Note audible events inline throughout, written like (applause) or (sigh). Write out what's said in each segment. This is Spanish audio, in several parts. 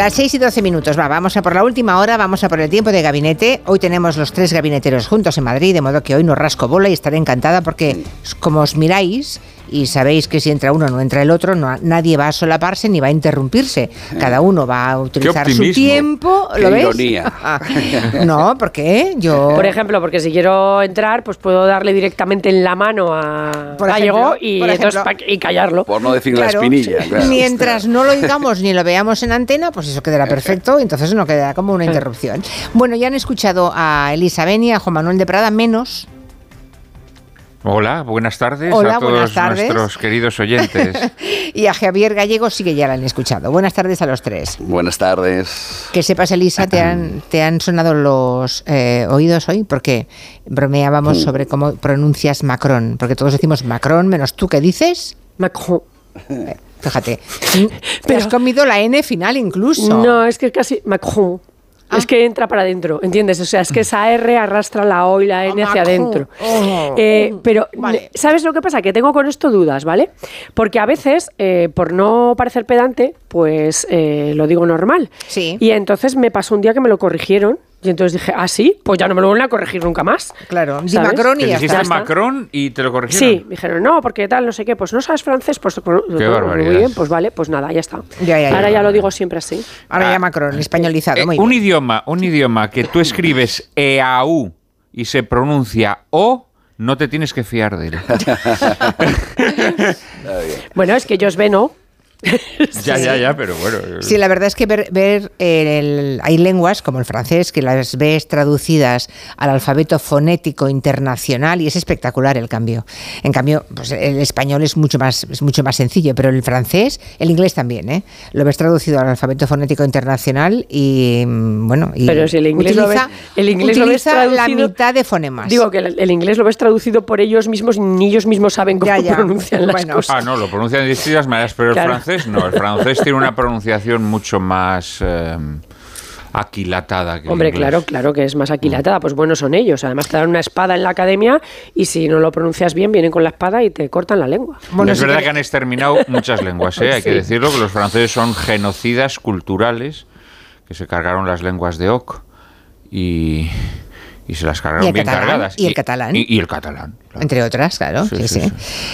Las 6 y 12 minutos, va, vamos a por la última hora, vamos a por el tiempo de gabinete. Hoy tenemos los tres gabineteros juntos en Madrid, de modo que hoy no rasco bola y estaré encantada porque, como os miráis, y sabéis que si entra uno no entra el otro, no, nadie va a solaparse ni va a interrumpirse. Cada uno va a utilizar su tiempo. ¿Lo ves? (laughs) no, ¿por qué? Yo... Por ejemplo, porque si quiero entrar, pues puedo darle directamente en la mano a Gallego y, y callarlo. Por no decir la espinilla. (laughs) Mientras no lo digamos ni lo veamos en antena, pues eso quedará perfecto y entonces no quedará como una interrupción. Bueno, ya han escuchado a Elisa Beni, a Juan Manuel de Prada, menos Hola, buenas tardes a todos nuestros queridos oyentes. (laughs) y a Javier Gallego sí que ya la han escuchado. Buenas tardes a los tres. Buenas tardes. Que sepas, Elisa, te han, te han sonado los eh, oídos hoy porque bromeábamos sobre cómo pronuncias Macron. Porque todos decimos Macron, menos tú, ¿qué dices? Macron. Eh, fíjate, (laughs) te has comido la N final incluso. No, es que casi Macron. Es ah. que entra para adentro, ¿entiendes? O sea, es que esa R arrastra la O y la N hacia adentro. Oh. Eh, pero, ¿sabes lo que pasa? Que tengo con esto dudas, ¿vale? Porque a veces, eh, por no parecer pedante, pues eh, lo digo normal. Sí. Y entonces me pasó un día que me lo corrigieron y entonces dije, ah, sí, pues ya no me lo vuelven a corregir nunca más. Claro, di Macron y ya dijiste Macron y te lo corrigieron. Sí, dijeron, no, porque tal, no sé qué, pues no sabes francés, pues qué muy bien, pues vale, pues nada, ya está. Ahora ya, lo digo siempre así. Ahora ya ah, Macron, españolizado, eh, Un idioma, un idioma que tú escribes EAU y se pronuncia O, no te tienes que fiar de él. (laughs) (laughs) bueno, es que ellos ven O (laughs) ya, ya, ya, pero bueno. Sí, la verdad es que ver, ver el, hay lenguas como el francés que las ves traducidas al alfabeto fonético internacional y es espectacular el cambio. En cambio, pues el español es mucho más es mucho más sencillo, pero el francés, el inglés también, ¿eh? Lo ves traducido al alfabeto fonético internacional y mm, bueno, y pero si el inglés utiliza, lo ves, el inglés lo ves la mitad de fonemas. Digo que el, inglés lo ves traducido por ellos mismos, ni ellos mismos saben cómo pronuncian las cosas. Ah, no, lo pronuncian de distintas maneras, pero el francés no, el francés tiene una pronunciación mucho más eh, aquilatada que Hombre, el claro, claro que es más aquilatada. Pues bueno, son ellos. Además te dan una espada en la academia y si no lo pronuncias bien, vienen con la espada y te cortan la lengua. Bueno, es verdad que... han exterminado muchas lenguas, ¿eh? hay que decirlo, que los franceses son genocidas culturales que se cargaron las lenguas de Oc y y se las cargaron bien cargadas. Y el catalán. Y, el catalán. Entre otras, claro. Sí, sí,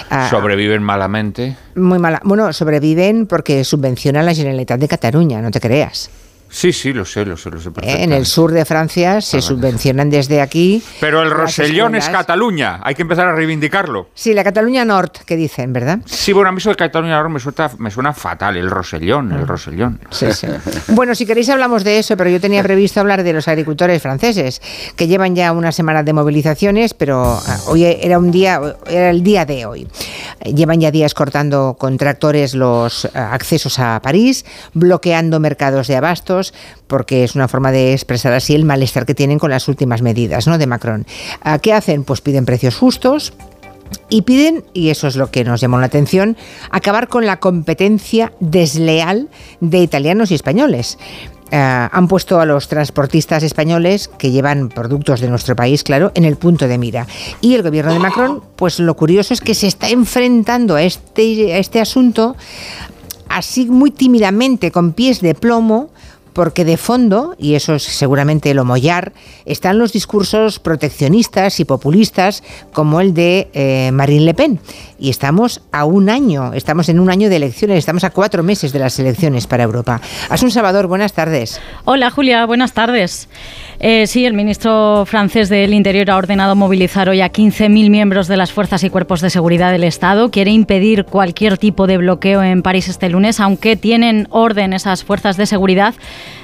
ah, sobreviven malamente. Muy mala. Bueno, sobreviven porque subvencionan la Generalitat de Cataluña, no te creas. Sí, sí, lo sé, lo sé, lo sé eh, En el sur de Francia se subvencionan desde aquí. Pero el Rosellón es Cataluña, hay que empezar a reivindicarlo. Sí, la Cataluña Nord, que dicen, ¿verdad? Sí, bueno, a mí eso de Cataluña Nord me suena, me suena fatal, el Rosellón, el ah. Rosellón. Sí, sí. bueno, si queréis hablamos de eso, pero yo tenía previsto hablar de los agricultores franceses, que llevan ya una semana de movilizaciones, pero ah, hoy era un día, era el día de hoy. Llevan ya días cortando con tractores los ah, accesos a París, bloqueando mercados de abastos, porque es una forma de expresar así el malestar que tienen con las últimas medidas ¿no? de Macron. ¿Qué hacen? Pues piden precios justos. Y piden, y eso es lo que nos llamó la atención, acabar con la competencia desleal de italianos y españoles. Eh, han puesto a los transportistas españoles que llevan productos de nuestro país, claro, en el punto de mira. Y el gobierno de Macron, pues lo curioso es que se está enfrentando a este, a este asunto así muy tímidamente, con pies de plomo, porque de fondo, y eso es seguramente el homollar, están los discursos proteccionistas y populistas como el de eh, Marine Le Pen. Y estamos a un año, estamos en un año de elecciones, estamos a cuatro meses de las elecciones para Europa. Asun Salvador, buenas tardes. Hola Julia, buenas tardes. Eh, sí, el ministro francés del Interior ha ordenado movilizar hoy a 15.000 miembros de las fuerzas y cuerpos de seguridad del Estado. Quiere impedir cualquier tipo de bloqueo en París este lunes, aunque tienen orden esas fuerzas de seguridad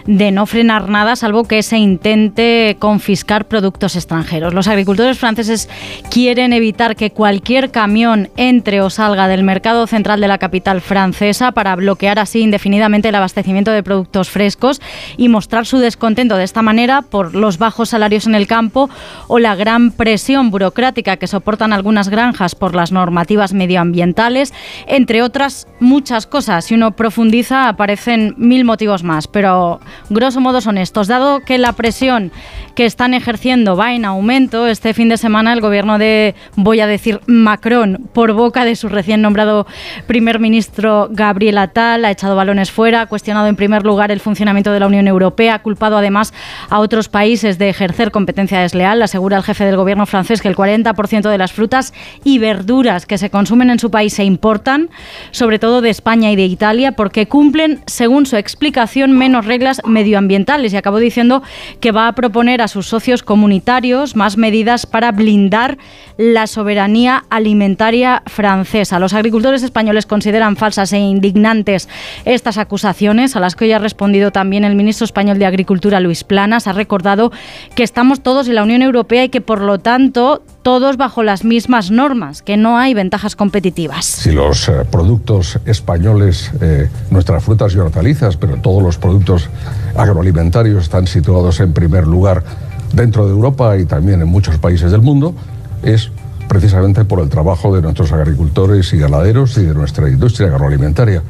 de no frenar nada, salvo que se intente confiscar productos extranjeros. Los agricultores franceses quieren evitar que cualquier camión entre o salga del mercado central de la capital francesa para bloquear así indefinidamente el abastecimiento de productos frescos y mostrar su descontento de esta manera por los bajos salarios en el campo o la gran presión burocrática que soportan algunas granjas por las normativas medioambientales, entre otras muchas cosas. Si uno profundiza aparecen mil motivos más, pero grosso modo son estos. Dado que la presión que están ejerciendo va en aumento, este fin de semana el gobierno de, voy a decir, Macron, por boca de su recién nombrado primer ministro Gabriel Attal, ha echado balones fuera, ha cuestionado en primer lugar el funcionamiento de la Unión Europea, ha culpado además a otros países de ejercer competencia desleal. Asegura el jefe del gobierno francés que el 40% de las frutas y verduras que se consumen en su país se importan, sobre todo de España y de Italia, porque cumplen, según su explicación, menos reglas medioambientales. Y acabó diciendo que va a proponer a sus socios comunitarios más medidas para blindar la soberanía alimentaria francesa. Los agricultores españoles consideran falsas e indignantes estas acusaciones, a las que hoy ha respondido también el ministro español de Agricultura, Luis Planas. Ha recordado que estamos todos en la Unión Europea y que, por lo tanto, todos bajo las mismas normas, que no hay ventajas competitivas. Si los eh, productos españoles, eh, nuestras frutas y hortalizas, pero todos los productos agroalimentarios están situados en primer lugar dentro de Europa y también en muchos países del mundo, es precisamente por el trabajo de nuestros agricultores y ganaderos y de nuestra industria agroalimentaria,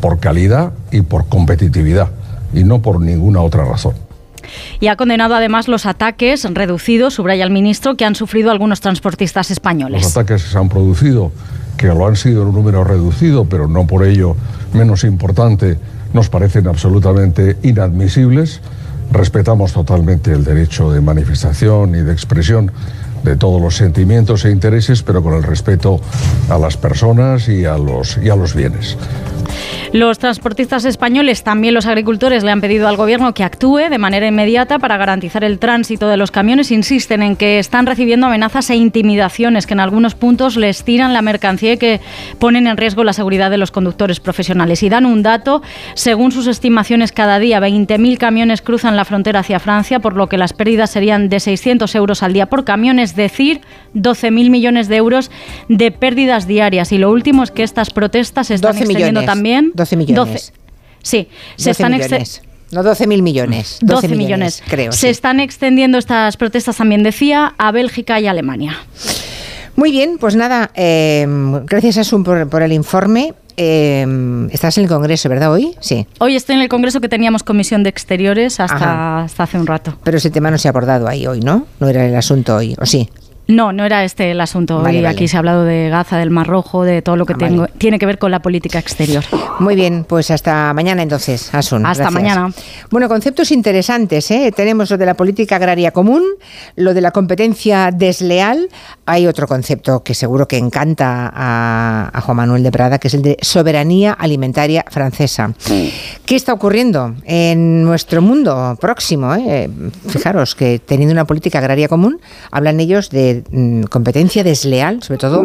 por calidad y por competitividad, y no por ninguna otra razón. Y ha condenado además los ataques reducidos, subraya el ministro, que han sufrido algunos transportistas españoles. Los ataques que se han producido, que lo han sido en un número reducido, pero no por ello menos importante, nos parecen absolutamente inadmisibles. Respetamos totalmente el derecho de manifestación y de expresión de todos los sentimientos e intereses, pero con el respeto a las personas y a los, y a los bienes. Los transportistas españoles, también los agricultores, le han pedido al Gobierno que actúe de manera inmediata para garantizar el tránsito de los camiones. Insisten en que están recibiendo amenazas e intimidaciones que en algunos puntos les tiran la mercancía y que ponen en riesgo la seguridad de los conductores profesionales. Y dan un dato, según sus estimaciones, cada día 20.000 camiones cruzan la frontera hacia Francia, por lo que las pérdidas serían de 600 euros al día por camión, es decir, 12.000 millones de euros de pérdidas diarias. Y lo último es que estas protestas se están extendiendo también. 12 millones. sí, se están millones. No 12 mil millones. 12, millones, creo. Se están extendiendo estas protestas, también decía, a Bélgica y Alemania. Muy bien, pues nada, eh, gracias Asun por, por el informe. Eh, estás en el Congreso, ¿verdad? Hoy, sí. Hoy estoy en el Congreso que teníamos comisión de exteriores hasta, hasta hace un rato. Pero ese tema no se ha abordado ahí hoy, ¿no? No era el asunto hoy, ¿o sí? No, no era este el asunto. Hoy aquí se ha hablado de Gaza, del Mar Rojo, de todo lo que ah, tiene que ver con la política exterior. Muy bien, pues hasta mañana entonces, Asun. Hasta mañana. Bueno, conceptos interesantes. ¿eh? Tenemos lo de la política agraria común, lo de la competencia desleal. Hay otro concepto que seguro que encanta a, Juan Manuel de Prada, que es el de soberanía alimentaria francesa. ¿Qué está ocurriendo en nuestro mundo próximo? Eh? Fijaros que teniendo una política agraria común, hablan ellos de Mm, competencia desleal, sobre todo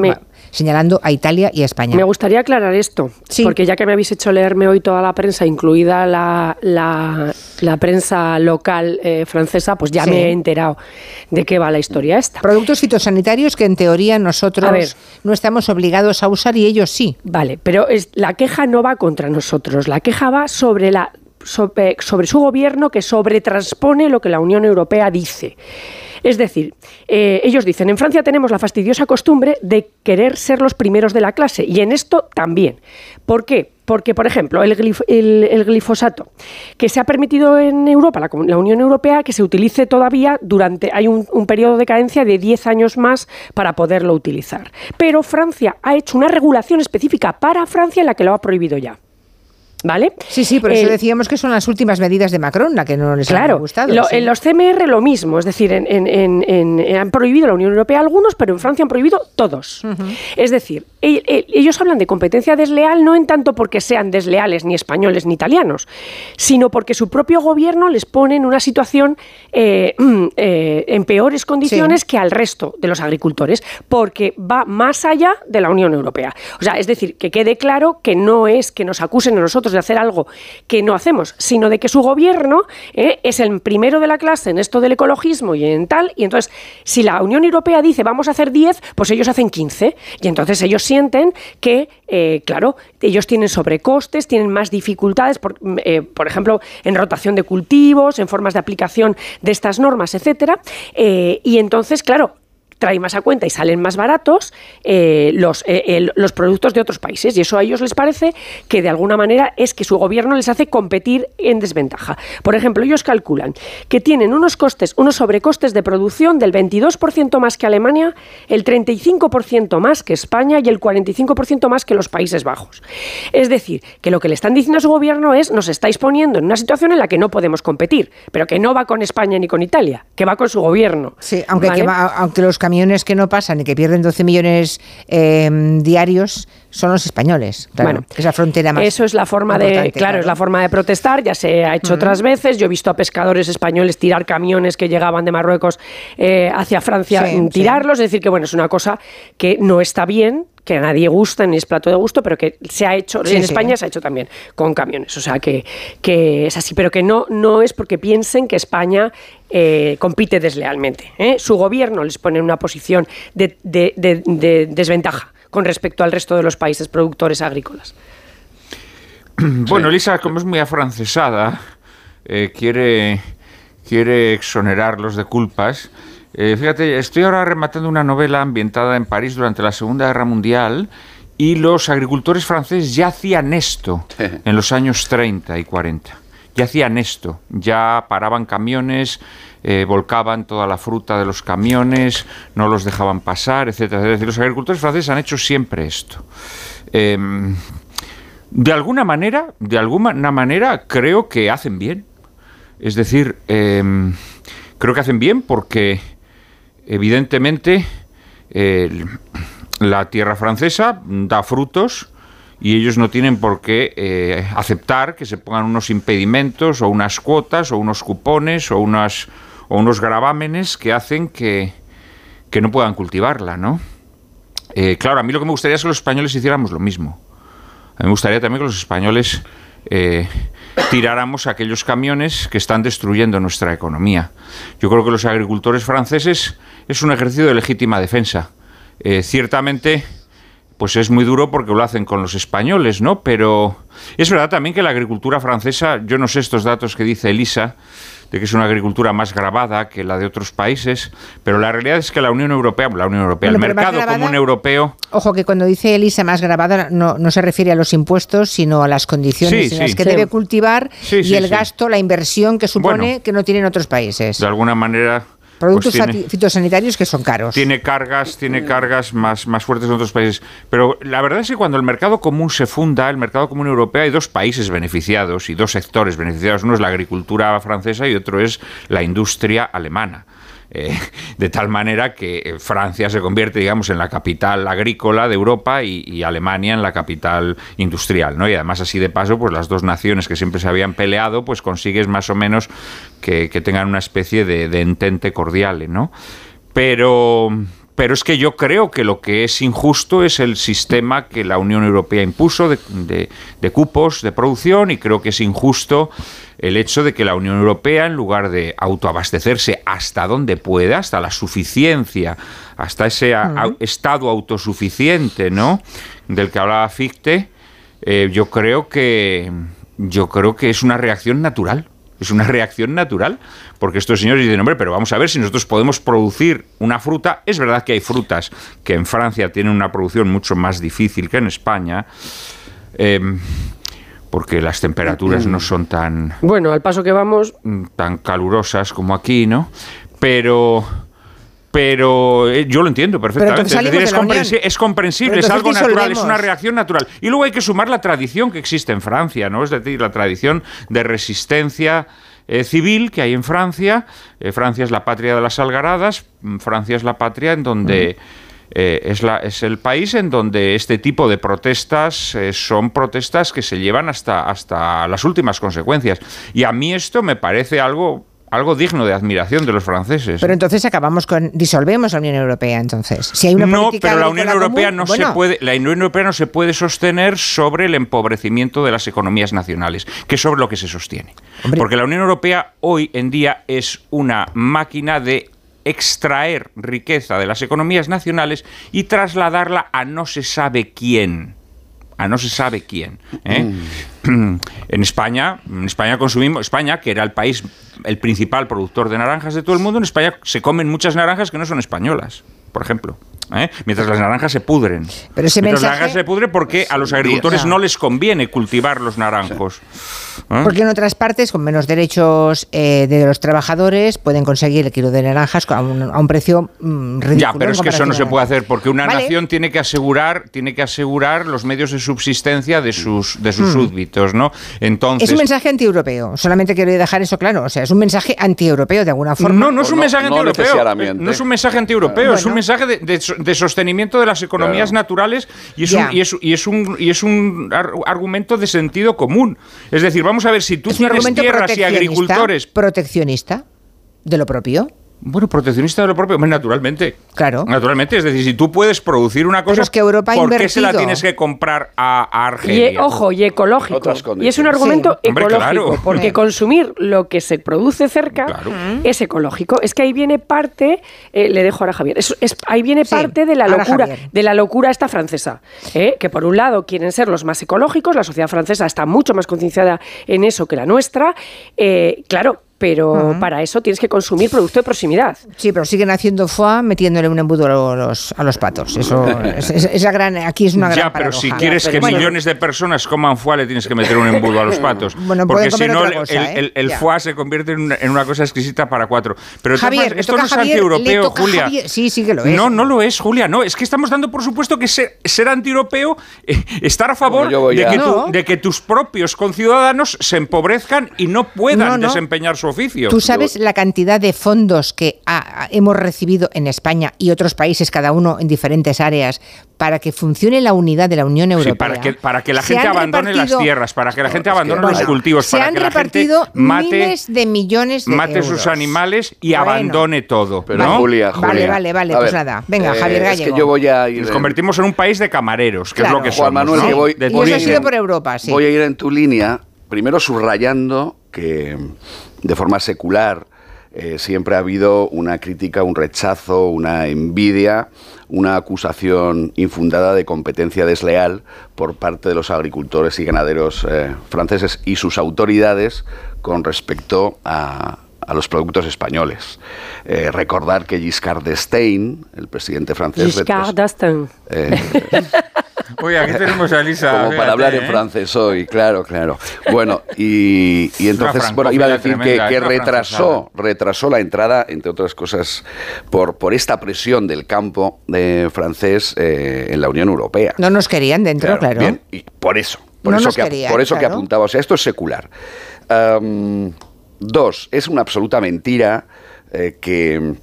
señalando a Italia y a España. Me gustaría aclarar esto, porque ya que me habéis hecho leerme hoy toda la prensa, incluida la, la, prensa local eh, francesa, pues ya me he enterado de qué va la historia esta. Productos fitosanitarios que en teoría nosotros no estamos obligados a usar y ellos sí. Vale, pero es, la queja no va contra nosotros, la queja va sobre la sobre, sobre su gobierno que sobretranspone lo que la Unión Europea dice. Es decir, eh, ellos dicen, en Francia tenemos la fastidiosa costumbre de querer ser los primeros de la clase y en esto también. ¿Por qué? Porque, por ejemplo, el, glifosato, que se ha permitido en Europa, la, Unión Europea, que se utilice todavía durante, hay un, un periodo de cadencia de 10 años más para poderlo utilizar. Pero Francia ha hecho una regulación específica para Francia en la que lo ha prohibido ya. ¿Vale? Sí, sí, por eso decíamos que son las últimas medidas de Macron, la que no les claro, han gustado. En los CMR lo mismo, es decir, han prohibido la Unión Europea algunos, pero en Francia han prohibido todos. Es decir, ellos hablan de competencia desleal no en tanto porque sean desleales ni españoles ni italianos, sino porque su propio gobierno les pone en una situación eh, eh, en peores condiciones que al resto de los agricultores, porque va más allá de la Unión Europea. O sea, es decir, que quede claro que no es que nos acusen a nosotros de hacer algo que no hacemos, sino de que su gobierno eh, es el primero de la clase en esto del ecologismo y en tal, y entonces si la Unión Europea dice vamos a hacer 10, pues ellos hacen 15, y entonces ellos sienten que, eh, claro, ellos tienen sobrecostes, tienen más dificultades, por, eh, por, ejemplo, en rotación de cultivos, en formas de aplicación de estas normas, etcétera, y entonces, claro, trae más a cuenta y salen más baratos eh, los, eh, los productos de otros países. Y eso a ellos les parece que de alguna manera es que su gobierno les hace competir en desventaja. Por ejemplo, ellos calculan que tienen unos costes, unos sobrecostes de producción del 22% más que Alemania, el 35% más que España y el 45% más que los Países Bajos. Es decir, que lo que le están diciendo a su gobierno es nos estáis poniendo en una situación en la que no podemos competir, pero que no va con España ni con Italia, que va con su gobierno. Sí, aunque, aunque los camiones que no pasan y que pierden 12 millones eh, diarios son los españoles. bueno, esa frontera más. Eso es la forma de, claro, es la forma de protestar. Ya se ha hecho otras veces. Yo he visto a pescadores españoles tirar camiones que llegaban de Marruecos eh, hacia Francia, tirarlos. Es decir, que bueno, es una cosa que no está bien, que a nadie gusta ni es plato de gusto, pero que se ha hecho, en España se ha hecho también con camiones. O sea, que, que, es así, pero que no, no es porque piensen que España eh, compite deslealmente. ¿eh? Su gobierno les pone en una posición de, de desventaja con respecto al resto de los países productores agrícolas. (clears throat) Bueno, Elisa, como es muy afrancesada, eh, quiere, quiere exonerarlos de culpas. Eh, fíjate, estoy ahora rematando una novela ambientada en París durante la Segunda Guerra Mundial y los agricultores franceses ya hacían esto en los años 30 y 40. Ya hacían esto, ya paraban camiones, eh, volcaban toda la fruta de los camiones, no los dejaban pasar, etcétera. Es decir, los agricultores franceses han hecho siempre esto. Em, de alguna manera, de alguna manera, creo que hacen bien. Es decir, em, creo que hacen bien porque, evidentemente, la tierra francesa da frutos y ellos no tienen por qué eh, aceptar que se pongan unos impedimentos o unas cuotas o unos cupones o unas o unos gravámenes que hacen que, no puedan cultivarla, ¿no? Eh, claro, a mí lo que me gustaría es que los españoles hiciéramos lo mismo. A mí me gustaría también que los españoles eh, tiráramos aquellos camiones que están destruyendo nuestra economía. Yo creo que los agricultores franceses es un ejercicio de legítima defensa. Eh, ciertamente, pues es muy duro porque lo hacen con los españoles, ¿no? Pero es verdad también que la agricultura francesa, yo no sé estos datos que dice Elisa, de que es una agricultura más grabada que la de otros países, pero la realidad es que la Unión Europea, la Unión Europea, el mercado común europeo... Ojo, que cuando dice Elisa más grabada no, no se refiere a los impuestos, sino a las condiciones en las que debe cultivar y el gasto, la inversión que supone que no tienen otros países. De alguna manera Productos pues fitosanitarios que son caros. Tiene cargas, tiene cargas más, más fuertes en otros países. Pero la verdad es que cuando el mercado común se funda, el mercado común europeo, hay dos países beneficiados y dos sectores beneficiados. Uno es la agricultura francesa y otro es la industria alemana. Eh, de tal manera que eh, Francia se convierte, digamos, en la capital agrícola de Europa y, Alemania en la capital industrial, ¿no? Y además así de paso, pues las dos naciones que siempre se habían peleado, pues consigues más o menos que, tengan una especie de, entente cordial, ¿no? Pero pero es que yo creo que lo que es injusto es el sistema que la Unión Europea impuso de, de, cupos de producción y creo que es injusto el hecho de que la Unión Europea, en lugar de autoabastecerse hasta donde pueda, hasta la suficiencia, hasta ese estado autosuficiente, ¿no? Del que hablaba Fichte, eh, yo creo que yo creo que es una reacción natural. Es una reacción natural, porque estos señores dicen, hombre, pero vamos a ver si nosotros podemos producir una fruta. Es verdad que hay frutas que en Francia tienen una producción mucho más difícil que en España. Eh, porque las temperaturas no son tan... Bueno, al paso que vamos... Tan calurosas como aquí, ¿no? Pero... Pero eh, yo lo entiendo perfectamente. Es, comprensible, es, algo natural, es una reacción natural. Y luego hay que sumar la tradición que existe en Francia, ¿no? Es decir, la tradición de resistencia eh, civil que hay en Francia. Eh, Francia es la patria de las algaradas, mm, Francia es la patria en donde... Eh, es, la, es, el país en donde este tipo de protestas eh, son protestas que se llevan hasta, hasta las últimas consecuencias. Y a mí esto me parece algo algo digno de admiración de los franceses. Pero entonces acabamos con disolvemos la Unión Europea entonces. Si hay una no, pero la Unión Europea no se puede la Unión Europea no se puede sostener sobre el empobrecimiento de las economías nacionales, que es sobre lo que se sostiene. Porque la Unión Europea hoy en día es una máquina de extraer riqueza de las economías nacionales y trasladarla a no se sabe quién a no se sabe quién. ¿eh? Mm. (clears throat) En España, en España consumimos, España, que era el país, el principal productor de naranjas de todo el mundo, en España se comen muchas naranjas que no son españolas. por ejemplo. ¿Eh? mientras las naranjas se pudren. Pero ese mientras mensaje... las naranjas se pudren porque a los agricultores no les conviene cultivar los naranjos. ¿eh? Porque en otras partes, con menos derechos eh, de los trabajadores, pueden conseguir el kilo de naranjas a un, a un precio mm, ridículo. Ya, pero es que eso no se puede hacer porque una Vale. nación tiene que asegurar, tiene que asegurar los medios de subsistencia de sus de Hmm. sus súbditos, ¿no? Entonces Es un mensaje antieuropeo. Solamente quiero dejar eso claro. O sea, es un mensaje antieuropeo de alguna forma. No, no es un no- mensaje no antieuropeo. necesariamente. No es un mensaje antieuropeo, es un Bueno. mensaje de, de de sostenimiento de las economías Claro. naturales y es, un, y, es, y es un y es un ar- argumento de sentido común. Es decir, vamos a ver si tú Es un tienes argumento tierras y proteccionista, agricultores. Proteccionista de lo propio. Bueno, proteccionista de lo propio, hombre, naturalmente. Claro. Naturalmente, es decir, si tú puedes producir una cosa, es que Europa ¿por qué se la tienes que comprar a, a Y, Argelia? ojo, y ecológico. Otras Y es un argumento Sí. Hombre, ecológico, claro. porque Sí. consumir lo que se produce cerca Claro. es ecológico. Es que ahí viene parte, eh, le dejo ahora a Javier, es, es- ahí viene Sí, parte de la locura, de la locura esta francesa, ¿eh? que por un lado quieren ser los más ecológicos, la sociedad francesa está mucho más concienciada en eso que la nuestra, eh, claro. Pero para eso tienes que consumir producto de proximidad. Sí, pero siguen haciendo foie metiéndole un embudo a los, a los patos. Eso es, es- es la gran, aquí es una gran Ya, pero paradoja. si quieres Pero que bueno, millones de personas coman foie, le tienes que meter un embudo a los (laughs) patos. Bueno, porque si no, el, cosa, el- el- ¿eh? el foie se convierte en una, en una cosa exquisita para cuatro. Pero Javier, esto no es antieuropeo, Julia. Javier. Sí, sí que lo es. No, no lo es, Julia. No, es que estamos dando por supuesto que ser, ser antieuropeo, eh, estar a favor de que, No. tu- de que tus propios conciudadanos se empobrezcan y no puedan No, no. desempeñar su ¿Tú sabes la cantidad de fondos que ha- hemos recibido en España y otros países, cada uno en diferentes áreas, para que funcione la unidad de la Unión Sí, Europea? para que, para que la Se gente abandone las tierras, para que la gente abandone Bueno, los cultivos, se para han que la gente repartido mate, miles de millones de mate sus animales y Bueno. abandone todo. Pero ¿no? Julia, Vale, Julia. vale, vale, a pues ver, nada. Venga, Javier Es que Gallego. yo voy a ir. Nos en- convertimos en un país de camareros, que Claro. es lo que Juan somos. Manuel, ¿no? que voy- De voy a ir en- por Europa, sí. Voy a ir en tu línea, primero subrayando que de forma secular eh, siempre ha habido una crítica, un rechazo, una envidia, una acusación infundada de competencia desleal por parte de los agricultores y ganaderos eh, franceses y sus autoridades con respecto a, a los productos españoles. Eh, recordar que Giscard d'Estaing, el presidente francés, Giscard d'Estaing. Eh, Oye, aquí tenemos a Elisa. como fíjate, para hablar en ¿eh? francés hoy, claro, claro. Bueno, y, y entonces, bueno, iba a decir que, es una retrasó, retrasó la entrada, entre otras cosas, por, por esta presión del campo de francés eh, en la Unión Europea. No nos querían dentro, claro. Bien, y por eso, por No eso, nos que, querían, por eso que apuntaba, o sea, esto es secular. Dos, es una absoluta mentira eh, que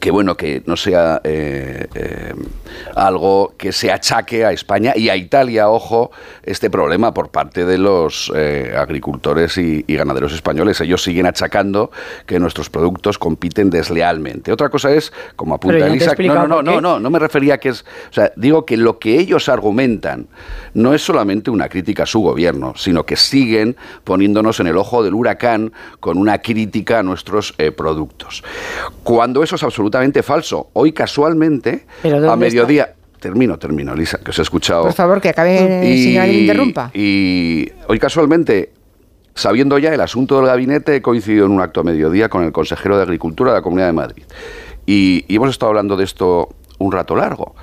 que bueno, que no sea eh, eh, algo que se achaque a España y a Italia, ojo, este problema por parte de los eh, agricultores y, y ganaderos españoles. Ellos siguen achacando que nuestros productos compiten deslealmente. Otra cosa es, como apunta Elisa, no, no, no, no, no, no me refería a que es, o sea, digo que lo que ellos argumentan no es solamente una crítica a su gobierno, sino que siguen poniéndonos en el ojo del huracán con una crítica a nuestros productos. Cuando eso es absolutamente falso, hoy casualmente, ¿Pero a mediodía... Termino, termino, Lisa, que os he escuchado. Por favor, que acabe, si nadie me interrumpa. Y hoy casualmente, sabiendo ya el asunto del gabinete, he coincidido en un acto a mediodía con el consejero de Agricultura de la Comunidad de Madrid. Y, y hemos estado hablando de esto un rato largo.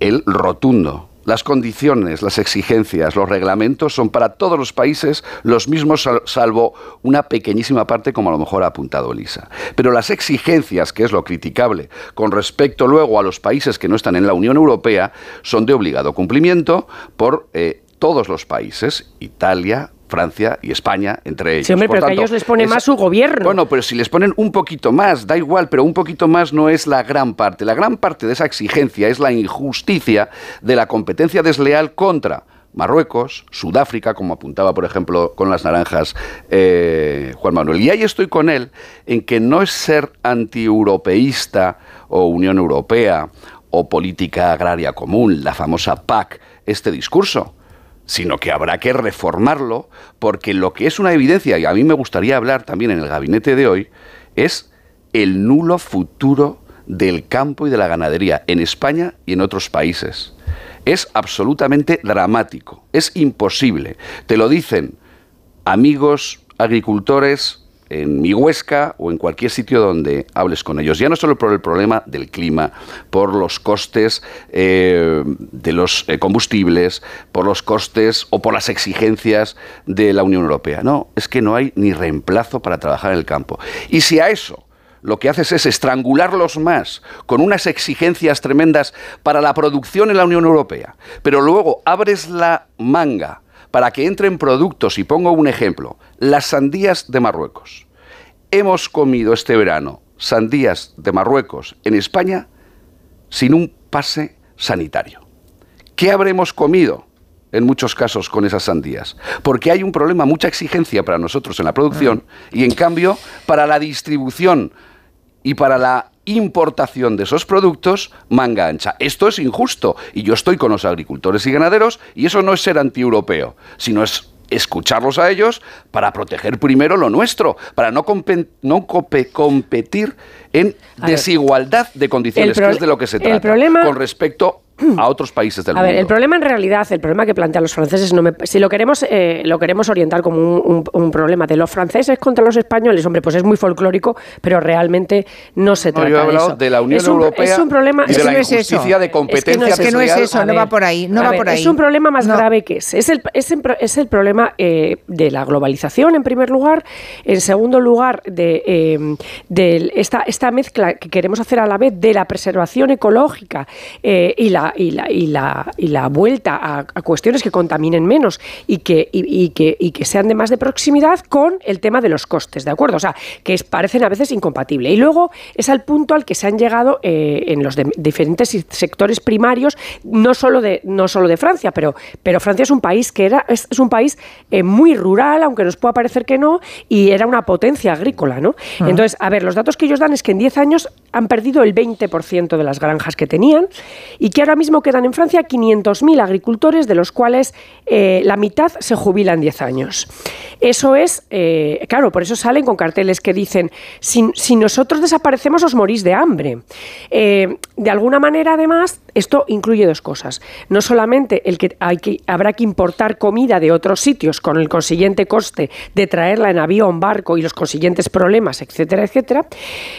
El rotundo. Las condiciones, las exigencias, los reglamentos son para todos los países los mismos, sal- salvo una pequeñísima parte, como a lo mejor ha apuntado Elisa. Pero las exigencias, que es lo criticable, con respecto luego a los países que no están en la Unión Europea, son de obligado cumplimiento por eh, todos los países, Italia, Francia y España, entre ellos. Sí, hombre, Por pero que a tanto, ellos les pone más su gobierno. Bueno, pero si les ponen un poquito más, da igual, pero un poquito más no es la gran parte. La gran parte de esa exigencia es la injusticia de la competencia desleal contra Marruecos, Sudáfrica, como apuntaba, por ejemplo, con las naranjas eh, Juan Manuel. Y ahí estoy con él en que no es ser antieuropeísta o Unión Europea o política agraria común, la famosa PAC, este discurso sino que habrá que reformarlo, porque lo que es una evidencia, y a mí me gustaría hablar también en el gabinete de hoy, es el nulo futuro del campo y de la ganadería en España y en otros países. Es absolutamente dramático, es imposible. Te lo dicen amigos agricultores en mi Huesca o en cualquier sitio donde hables con ellos. Ya no solo por el problema del clima, por los costes eh, de los eh, combustibles, por los costes o por las exigencias de la Unión Europea. No, es que no hay ni reemplazo para trabajar en el campo. Y si a eso lo que haces es estrangularlos más con unas exigencias tremendas para la producción en la Unión Europea, pero luego abres la manga para que entren productos, y pongo un ejemplo, las sandías de Marruecos. Hemos comido este verano sandías de Marruecos en España sin un pase sanitario. ¿Qué habremos comido? en muchos casos con esas sandías, porque hay un problema, mucha exigencia para nosotros en la producción y en cambio para la distribución y para la importación de esos productos manga ancha. Esto es injusto y yo estoy con los agricultores y ganaderos y eso no es ser antieuropeo, sino es escucharlos a ellos para proteger primero lo nuestro, para no, no competir en desigualdad de condiciones, que es de lo que se trata, con respecto a otros países del mundo. A ver, el problema en realidad, el problema que plantean los franceses, no si lo queremos, eh, lo queremos orientar como un, problema de los franceses contra los españoles, hombre, pues es muy folclórico, pero realmente no se trata yo he hablado de, de la Unión Europea es un problema, y de la injusticia de competencia Es que no es, eso, no va por ahí, no va por ahí. Es un problema más grave que es. Es el, es el, problema eh, de la globalización, en primer lugar. En segundo lugar, de, eh, de esta, esta mezcla que queremos hacer a la vez de la preservación ecológica y la y la, y la, y la vuelta a, cuestiones que contaminen menos y que, y, que, y que sean de más de proximidad con el tema de los costes, ¿de acuerdo? O sea, que parecen a veces incompatibles. Y luego es al punto al que se han llegado eh, en los diferentes sectores primarios, no solo de, no solo de Francia, pero, pero Francia es un país que era, es, un país eh, muy rural, aunque nos pueda parecer que no, y era una potencia agrícola, ¿no? Ah. Entonces, a ver, los datos que ellos dan es que en 10 años han perdido el 20% de las granjas que tenían y que ahora mismo quedan en Francia 500.000 agricultores, de los cuales eh, la mitad se jubilan en 10 años. Eso es, eh, claro, por eso salen con carteles que dicen, si, nosotros desaparecemos os morís de hambre. Eh, de alguna manera, además, esto incluye dos cosas. No solamente el que, hay que habrá que importar comida de otros sitios con el consiguiente coste de traerla en avión, barco y los consiguientes problemas, etcétera, etcétera,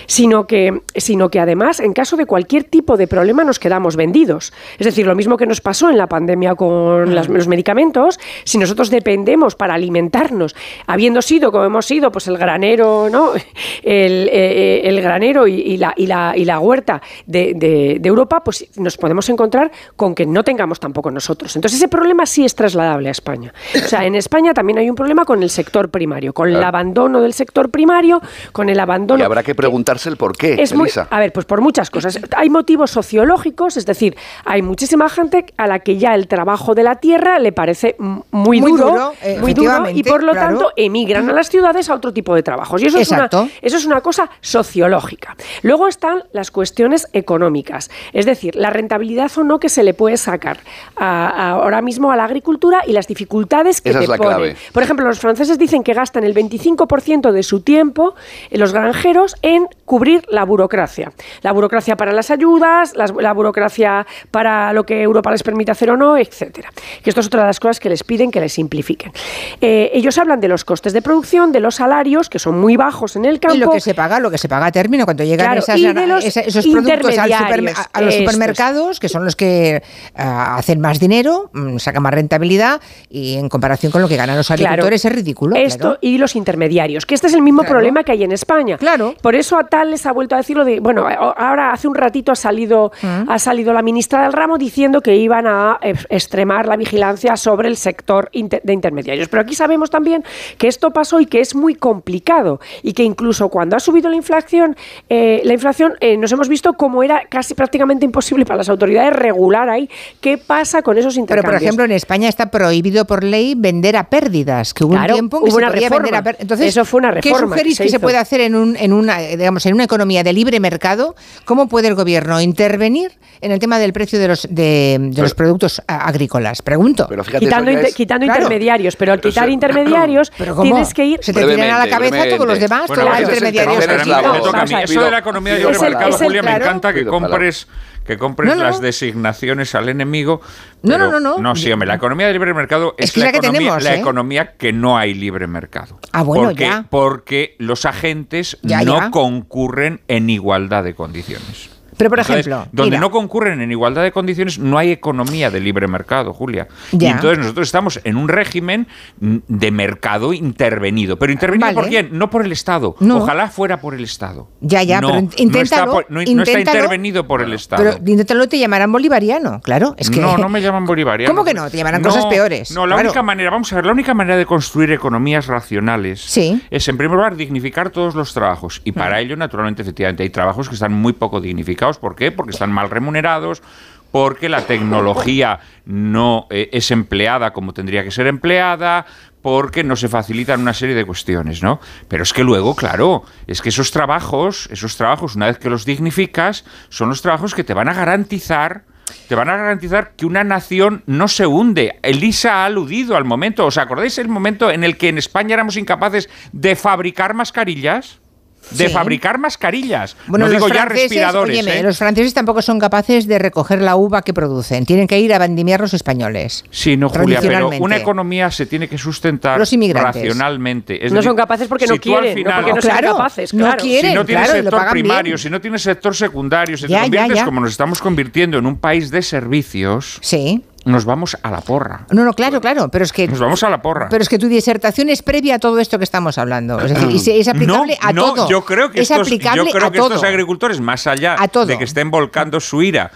sino que, sino que además, en caso de cualquier tipo de problema, nos quedamos vendidos. Es decir, lo mismo que nos pasó en la pandemia con los medicamentos, si nosotros dependemos para alimentarnos, habiendo sido, como hemos sido, pues el granero, ¿no? El, eh, eh, granero y, la, y, la, y la huerta de, de, Europa, pues nos podemos encontrar con que no tengamos tampoco nosotros. Entonces ese problema sí es trasladable a España. O sea, en España también hay un problema con el sector primario, con el abandono del sector primario, con el abandono... Y habrá que preguntarse el por qué, es a ver, pues por muchas cosas. Hay motivos sociológicos, es decir, hay muchísima gente a la que ya el trabajo de la tierra le parece muy, duro, muy duro y por lo tanto emigran a las ciudades a otro tipo de trabajos. Y eso es, una, eso es una cosa sociológica. Luego están las cuestiones económicas, es decir, la rentabilidad o no que se le puede sacar ahora mismo a la agricultura y las dificultades que te pone. Por ejemplo, los franceses dicen que gastan el 25% de su tiempo, en los granjeros, en cubrir la burocracia. La burocracia para las ayudas, la burocracia para lo que Europa les permite hacer o no, etcétera. Que esto es otra de las cosas que les piden que les simplifiquen. Eh, ellos hablan de los costes de producción, de los salarios, que son muy bajos en el campo. Y lo que se paga, lo que se paga a término, cuando llegan esos productos a los supermercados, que son los que ah, hacen más dinero, mm, sacan más rentabilidad, y en comparación con lo que ganan los agricultores es ridículo. Esto y los intermediarios, que este es el mismo problema que hay en España. Claro. Por eso a tal les ha vuelto a decirlo de, bueno, ahora hace un ratito ha salido, mm. ha salido la ministra del ramo diciendo que iban a extremar la vigilancia sobre el sector de intermediarios. Pero aquí sabemos también que esto pasó y que es muy complicado y que incluso cuando ha subido la inflación, eh, la inflación eh, nos hemos visto como era casi prácticamente imposible para las autoridades regular ahí qué pasa con esos intercambios. Pero por ejemplo en España está prohibido por ley vender a pérdidas, que hubo un tiempo que hubo se una podía reforma. vender a Entonces, eso fue una reforma. ¿Qué sugerís que se, puede hacer en un, en una digamos en una economía de libre mercado? ¿Cómo puede el gobierno intervenir en el tema del precio de los de, de los productos agrícolas. Pregunto. quitando, intermediarios, pero al quitar intermediarios (clears throat) tienes que ir. Se te tiran a la cabeza todos los demás, todos los intermediarios. Eso de la economía de libre mercado, Julia, me encanta que compres que compres las designaciones al enemigo. No, no, no, no. No, sí, hombre, la economía de libre mercado es, la, economía, ¿eh? economía que no hay libre mercado. Ah, bueno, porque, ya. Porque los agentes no concurren en igualdad de condiciones. Pero, por ejemplo. donde no concurren en igualdad de condiciones, no hay economía de libre mercado, Julia. Y entonces nosotros estamos en un régimen de mercado intervenido. ¿Pero intervenido por quién? No por el Estado. Ojalá fuera por el Estado. Ya, ya, pero inténtalo. No está, intervenido por el Estado. Pero inténtalo, te llamarán bolivariano, claro. Es que... No, no me llaman bolivariano. ¿Cómo que no? Te llamarán cosas peores. No, la única manera, vamos a ver, la única manera de construir economías racionales es, en primer lugar, dignificar todos los trabajos. Y para mm. ello, naturalmente, efectivamente, hay trabajos que están muy poco dignificados. ¿Por qué? Porque están mal remunerados, porque la tecnología no eh, es empleada como tendría que ser empleada, porque no se facilitan una serie de cuestiones, ¿no? Pero es que luego, claro, es que esos trabajos, esos trabajos, una vez que los dignificas, son los trabajos que te van a garantizar te van a garantizar que una nación no se hunde. Elisa ha aludido al momento. ¿Os acordáis el momento en el que en España éramos incapaces de fabricar mascarillas? De fabricar mascarillas. Bueno, no digo ya respiradores. ¿eh? Los franceses tampoco son capaces de recoger la uva que producen. Tienen que ir a vendimiar los españoles. Sí, no, Julia, pero una economía se tiene que sustentar racionalmente. no son capaces porque no quieren, no porque no son capaces. No quieren, si no tienes sector primario, si no tienes sector secundario, si te conviertes como nos estamos convirtiendo en un país de servicios. Sí nos vamos a la porra. No, no, claro, claro, pero es que... Nos vamos a la porra. Pero es que tu disertación es previa a todo esto que estamos hablando. Es decir, es (clears throat) aplicable a no, todo. Yo creo que, estos, yo creo que estos agricultores, más allá de que estén volcando su ira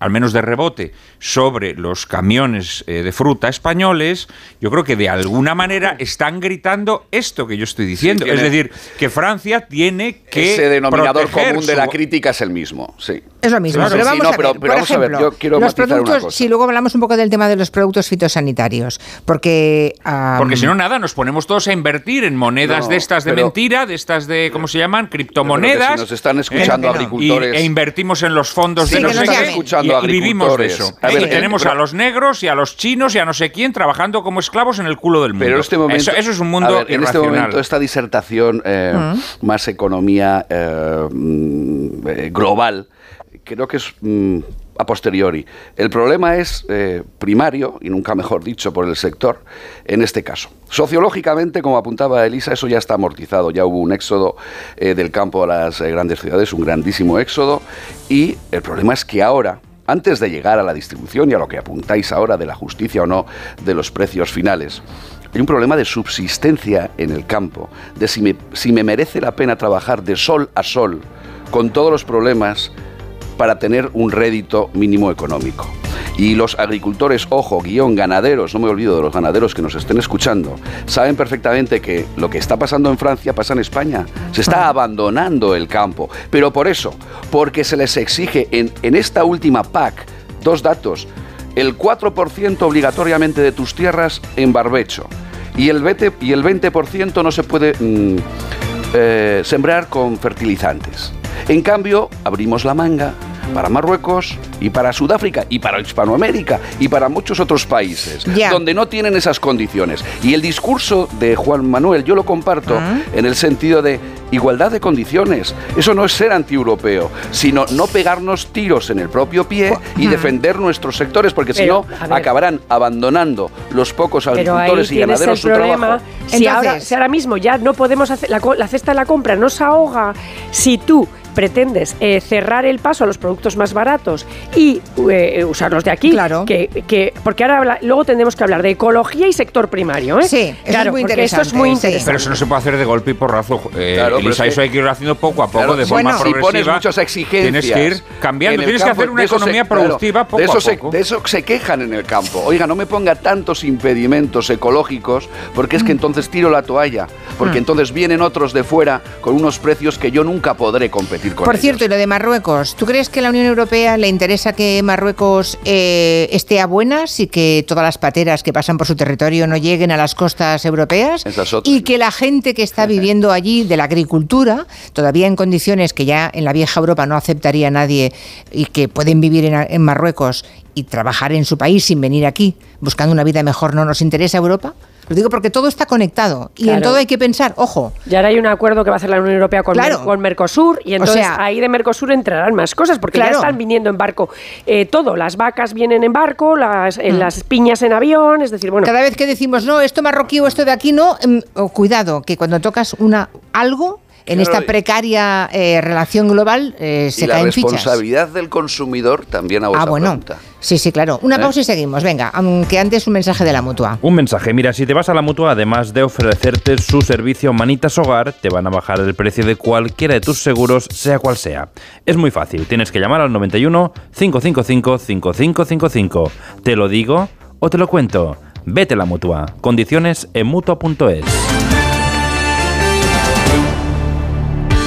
al menos de rebote, sobre los camiones eh, de fruta españoles, yo creo que de alguna manera (laughs) están gritando esto que yo estoy diciendo. es decir, que Francia tiene que. Ese denominador común de la crítica es el mismo, sí. Es lo mismo. Pero vamos, a, ver, por ejemplo, yo quiero los productos, si luego hablamos un poco del tema de los productos fitosanitarios, porque... porque si no, nada, nos ponemos todos a invertir en monedas de estas de mentira, de estas de, ¿cómo se llaman? Criptomonedas. Si nos están escuchando agricultores... e invertimos en los fondos de no sé qué y, vivimos de eso. y tenemos a los negros y a los chinos y a no sé quién trabajando como esclavos en el culo del mundo. Pero este momento, eso, es un mundo En este momento, esta disertación eh, mm. más economía eh, mm, eh, global, creo que es... Mm, a posteriori. El problema es primario, y nunca mejor dicho por el sector, en este caso. Sociológicamente, como apuntaba Elisa, eso ya está amortizado. Ya hubo un éxodo del campo a las grandes ciudades, un grandísimo éxodo, y el problema es que ahora antes de llegar a la distribución y a lo que apuntáis ahora de la justicia o no de los precios finales, hay un problema de subsistencia en el campo, de si me, si me merece la pena trabajar de sol a sol con todos los problemas para tener un rédito mínimo económico. Y los agricultores, ojo, guion, ganaderos, no me olvido de los ganaderos que nos estén escuchando, saben perfectamente que lo que está pasando en Francia pasa en España. Se está abandonando el campo. Pero por eso, porque se les exige en, en esta última PAC dos datos. El 4% obligatoriamente de tus tierras en barbecho. Y el 20%, y el 20 no se puede mm, eh, sembrar con fertilizantes. En cambio, abrimos la manga para Marruecos y para Sudáfrica y para Hispanoamérica y para muchos otros países donde no tienen esas condiciones. Y el discurso de Juan Manuel yo lo comparto ah. en el sentido de igualdad de condiciones. Eso no es ser antieuropeo, sino no pegarnos tiros en el propio pie y defender nuestros sectores, porque si no acabarán abandonando los pocos agricultores y ganaderos su trabajo. Si ahora, si ahora mismo ya no podemos hacer la, la cesta de la compra, no se ahoga, si tú pretendes eh, cerrar el paso a los productos más baratos y eh, usarlos de aquí, claro. que, porque ahora luego tendremos que hablar de ecología y sector primario. ¿eh? Sí, claro, es porque esto es muy interesante. Pero eso no se puede hacer de golpe y porrazo. claro, Elisa, eso hay que ir haciendo poco a poco, de forma bueno, progresiva. Si pones muchas exigencias. Tienes que ir cambiando, tienes que hacer una economía productiva poco de eso a poco. de eso se quejan en el campo. Oiga, no me ponga tantos impedimentos ecológicos, porque es que mm. entonces tiro la toalla, porque mm. entonces vienen otros de fuera con unos precios que yo nunca podré competir por cierto, y lo de Marruecos, ¿tú crees que a la Unión Europea le interesa que Marruecos eh, esté a buenas y que todas las pateras que pasan por su territorio no lleguen a las costas europeas? Y que la gente que está viviendo allí de la agricultura, todavía en condiciones que ya en la vieja Europa no aceptaría nadie y que pueden vivir en, Marruecos y trabajar en su país sin venir aquí, buscando una vida mejor, ¿no nos interesa Europa? Lo digo porque todo está conectado y en todo hay que pensar, ojo. Y ahora hay un acuerdo que va a hacer la Unión Europea con, con Mercosur y entonces ahí de Mercosur entrarán más cosas porque ya están viniendo en barco eh, todo. Las vacas vienen en barco, las, mm. las piñas en avión, es decir, bueno. Cada vez que decimos, no, esto marroquí o esto de aquí no, em, cuidado, que cuando tocas una algo en esta precaria eh, relación global eh, se caen fichas. La responsabilidad del consumidor también a Ah, bueno. Sí, sí, claro. Una ¿Eh? pausa y seguimos. Venga, aunque antes un mensaje de la mutua. Un mensaje. Mira, si te vas a la mutua, además de ofrecerte su servicio Manitas Hogar, te van a bajar el precio de cualquiera de tus seguros, sea cual sea. Es muy fácil. Tienes que llamar al 91 555 5555. ¿Te lo digo o te lo cuento? Vete a la mutua. Condiciones en mutua.es.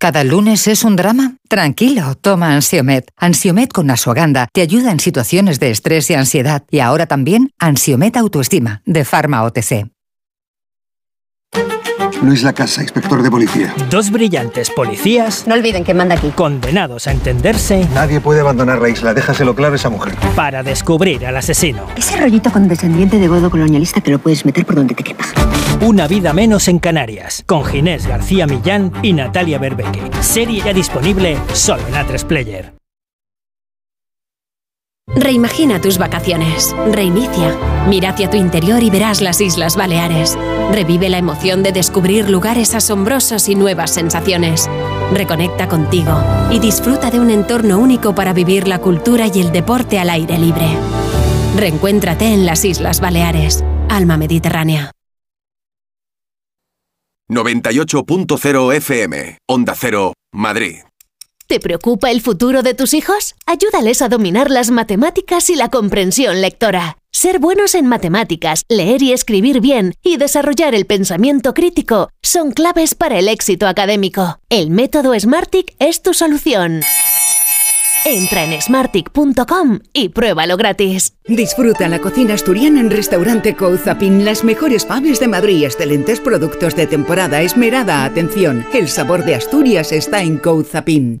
¿Cada lunes es un drama? Tranquilo, toma Ansiomet. Ansiomet con Asuaganda te ayuda en situaciones de estrés y ansiedad. Y ahora también Ansiomet Autoestima, de Pharma OTC. Luis Lacasa, inspector de policía. Dos brillantes policías. No olviden que manda aquí. Condenados a entenderse. Nadie puede abandonar la isla, déjaselo claro a esa mujer. Para descubrir al asesino. Ese rollito con descendiente de godo colonialista te lo puedes meter por donde te quepa. Una vida menos en Canarias. Con Ginés García Millán y Natalia Berbeque. Serie ya disponible solo en A3 Player. Reimagina tus vacaciones. Reinicia. Mira hacia tu interior y verás las Islas Baleares. Revive la emoción de descubrir lugares asombrosos y nuevas sensaciones. Reconecta contigo y disfruta de un entorno único para vivir la cultura y el deporte al aire libre. Reencuéntrate en las Islas Baleares. Alma Mediterránea. 98.0 FM. Onda Cero, Madrid. ¿Te preocupa el futuro de tus hijos? Ayúdales a dominar las matemáticas y la comprensión lectora. Ser buenos en matemáticas, leer y escribir bien y desarrollar el pensamiento crítico son claves para el éxito académico. El método Smartick es tu solución. Entra en smartick.com y pruébalo gratis. Disfruta la cocina asturiana en Restaurante Couzapin. Las mejores faves de Madrid, excelentes productos de temporada, esmerada atención. El sabor de Asturias está en Couzapin.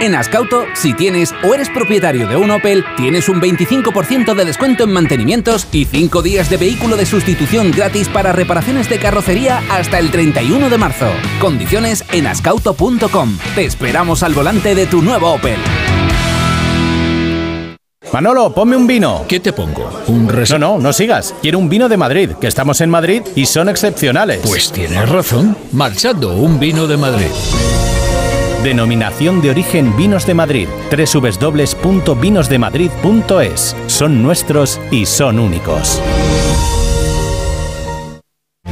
En Ascauto, si tienes o eres propietario de un Opel, tienes un 25% de descuento en mantenimientos y 5 días de vehículo de sustitución gratis para reparaciones de carrocería hasta el 31 de marzo. Condiciones en ascauto.com. Te esperamos al volante de tu nuevo Opel. Manolo, ponme un vino. ¿Qué te pongo? ¿Un res... No, no, no sigas. Quiero un vino de Madrid, que estamos en Madrid y son excepcionales. Pues tienes razón. Marchando, un vino de Madrid. Denominación de origen Vinos de Madrid. www.vinosdemadrid.es. Son nuestros y son únicos.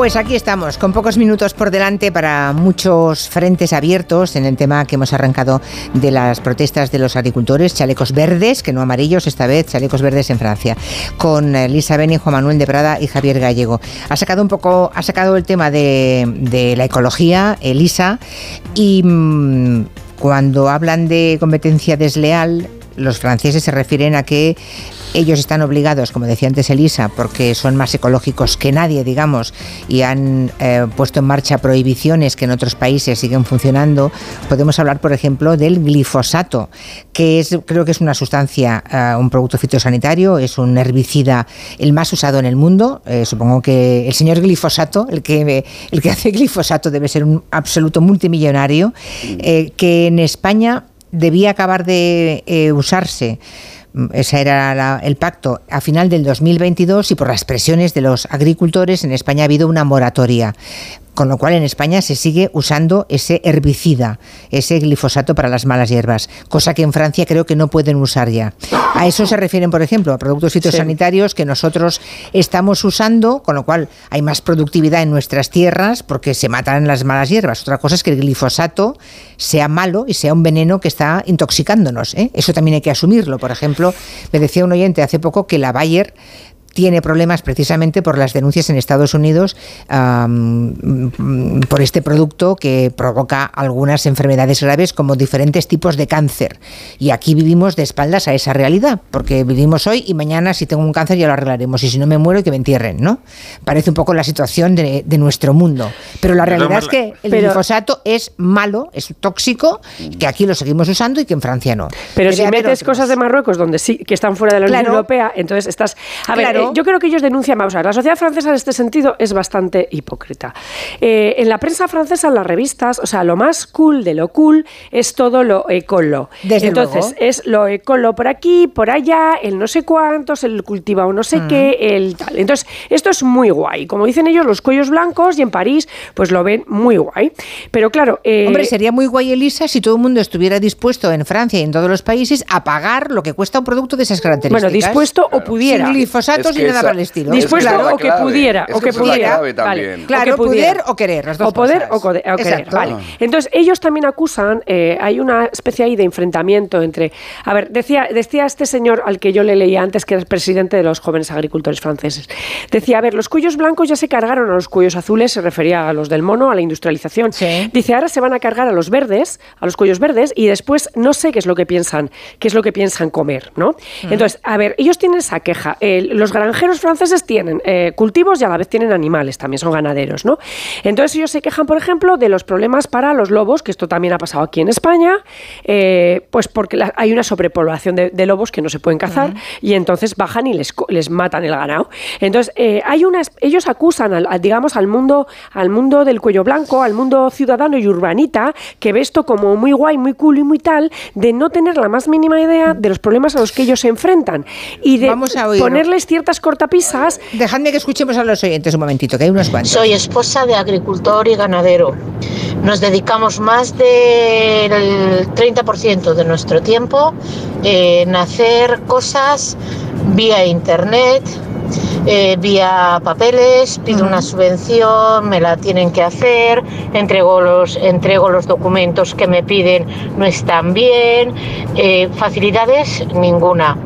Pues aquí estamos, con pocos minutos por delante para muchos frentes abiertos en el tema que hemos arrancado de las protestas de los agricultores, chalecos verdes, que no amarillos esta vez, chalecos verdes en Francia, con Lisa Beni, Juan Manuel de Prada y Javier Gallego. Ha sacado un poco, ha sacado el tema de, la ecología, Elisa, y mmm, cuando hablan de competencia desleal, los franceses se refieren a que ellos están obligados, como decía antes Elisa, porque son más ecológicos que nadie, digamos, y han eh, puesto en marcha prohibiciones que en otros países siguen funcionando. Podemos hablar, por ejemplo, del glifosato, que es, creo que es una sustancia, uh, un producto fitosanitario, es un herbicida el más usado en el mundo. Eh, supongo que el señor glifosato, el que, el que hace glifosato, debe ser un absoluto multimillonario, eh, que en España debía acabar de eh, usarse ese era la, el pacto a final del 2022 y por las presiones de los agricultores en España ha habido una moratoria con lo cual en España se sigue usando ese herbicida, ese glifosato para las malas hierbas, cosa que en Francia creo que no pueden usar ya. A eso se refieren, por ejemplo, a productos fitosanitarios sí. que nosotros estamos usando, con lo cual hay más productividad en nuestras tierras porque se matan las malas hierbas. Otra cosa es que el glifosato sea malo y sea un veneno que está intoxicándonos. ¿eh? Eso también hay que asumirlo. Por ejemplo, me decía un oyente hace poco que la Bayer tiene problemas precisamente por las denuncias en Estados Unidos um, por este producto que provoca algunas enfermedades graves como diferentes tipos de cáncer. Y aquí vivimos de espaldas a esa realidad, porque vivimos hoy y mañana si tengo un cáncer ya lo arreglaremos y si no me muero que me entierren, ¿no? Parece un poco la situación de, de nuestro mundo. Pero la realidad es que el Pero, glifosato es malo, es tóxico, que aquí lo seguimos usando y que en Francia no. Pero Debe si metes cosas de Marruecos donde sí que están fuera de la Unión claro. Europea, entonces estás... A ver, claro. yo creo que ellos denuncian, vamos a ver, la sociedad francesa en este sentido es bastante hipócrita. Eh, en la prensa francesa, en las revistas, o sea, lo más cool de lo cool es todo lo ecolo. Desde Entonces, luego. es lo ecolo por aquí, por allá, el no sé cuántos, el cultivado no sé mm. qué, el tal. Entonces, esto es muy guay. Como dicen ellos, los cuellos blancos y en París, pues lo ven muy guay. Pero claro... Eh, Hombre, sería muy guay, Elisa, si todo el mundo estuviera dispuesto en Francia y en todos los países a pagar lo que cuesta un producto de esas características. Bueno, dispuesto claro. o pudiera. Sin glifosatos y nada para el estilo. Dispuesto claro, o que pudiera. Es o que, que pudiera. Vale. Claro, o que pudiera. poder o querer. Las dos o poder cosas. o, o, querer. Vale. Entonces, ellos también acusan, eh, hay una especie ahí de enfrentamiento entre. A ver, decía, decía este señor al que yo le leía antes, que es presidente de los jóvenes agricultores franceses. Decía, a ver, los cuellos blancos ya se cargaron a los cuellos azules, se refería a los del mono, a la industrialización. Sí. Dice, ahora se van a cargar a los verdes, a los cuellos verdes, y después no sé qué es lo que piensan, qué es lo que piensan comer, ¿no? Mm. Entonces, a ver, ellos tienen esa queja. Eh, los granjeros franceses tienen eh, cultivos y a la vez tienen animales, también son ganaderos, ¿no? Entonces ellos se quejan, por ejemplo, de los problemas para los lobos, que esto también ha pasado aquí en España, eh, pues porque la, hay una sobrepoblación de, de, lobos que no se pueden cazar uh -huh. y entonces bajan y les, les matan el ganado. Entonces eh, hay una, ellos acusan, al, digamos, al mundo, al mundo del cuello blanco, al mundo ciudadano y urbanita, que ve esto como muy guay, muy cool y muy tal, de no tener la más mínima idea de los problemas a los que ellos se enfrentan y de ponerles ciertas dietas cortapisas. Dejadme que escuchemos a los oyentes un momentito, que hay unos cuantos. Soy esposa de agricultor y ganadero. Nos dedicamos más del 30% de nuestro tiempo en hacer cosas vía internet, eh, vía papeles, pido una subvención, me la tienen que hacer, entrego los, entrego los documentos que me piden, no están bien, eh, facilidades ninguna.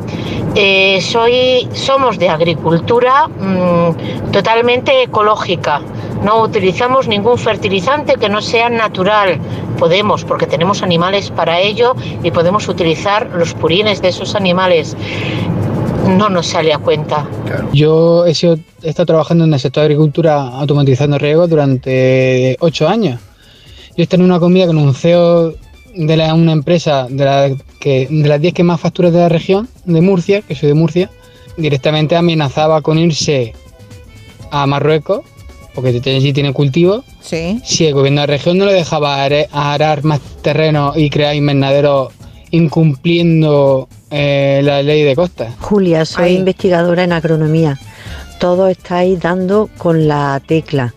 Eh, soy, somos de agricultura mm, totalmente ecológica. No utilizamos ningún fertilizante que no sea natural. Podemos, porque tenemos animales para ello y podemos utilizar los purines de esos animales. No nos sale a cuenta. Yo he, sido, he estado trabajando en el sector de agricultura automatizando riego durante ocho años. Yo estaba en una comida con un CEO de la- una empresa de, la que, de las 10 que más facturas de la región, de Murcia, que soy de Murcia, directamente amenazaba con irse a Marruecos, porque allí tiene cultivo. Sí. Si el gobierno de la región no le dejaba arar más terreno y crear invernaderos incumpliendo eh, la ley de costas. Julia, soy investigadora en agronomía. Todos estáis dando con la tecla.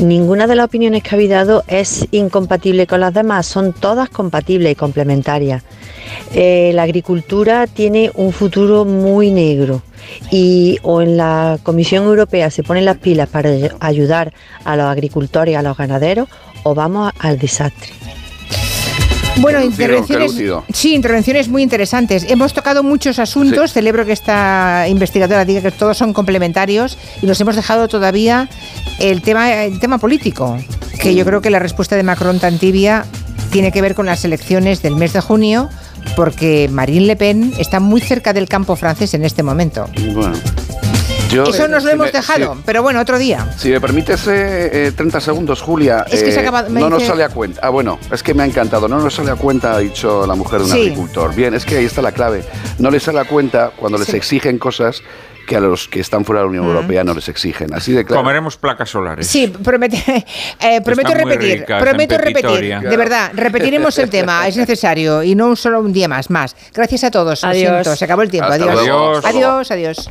Ninguna de las opiniones que habéis dado es incompatible con las demás, son todas compatibles y complementarias. Eh, la agricultura tiene un futuro muy negro y o en la Comisión Europea se ponen las pilas para ay- ayudar a los agricultores y a los ganaderos o vamos al desastre. Bueno, intervenciones. Sí, intervenciones muy interesantes. Hemos tocado muchos asuntos. Celebro que esta investigadora diga que todos son complementarios y nos hemos dejado todavía el tema, el tema político, que yo creo que la respuesta de Macron tan tibia tiene que ver con las elecciones del mes de junio, porque Marine Le Pen está muy cerca del campo francés en este momento. Bueno. Yo, Eso nos lo si hemos me- dejado, si- pero bueno, otro día. Si me permites eh, eh, 30 segundos, Julia. Es que se eh, acaba- me no nos sale a cuenta. Ah, bueno, es que me ha encantado. No nos sale a cuenta, ha dicho la mujer de un Sí. agricultor. Bien, es que ahí está la clave. No les sale a cuenta cuando les exigen cosas que a los que están fuera de la Unión Europea no les exigen. Así de claro. Comeremos placas solares. Sí, promete, (laughs) eh, prometo Están muy repetir, ricas prometo en repetir, de verdad, repetiremos el tema, es necesario y no un solo un día más, más. Gracias a todos, lo Adiós. siento, se acabó el tiempo, Hasta adiós. Adiós, adiós.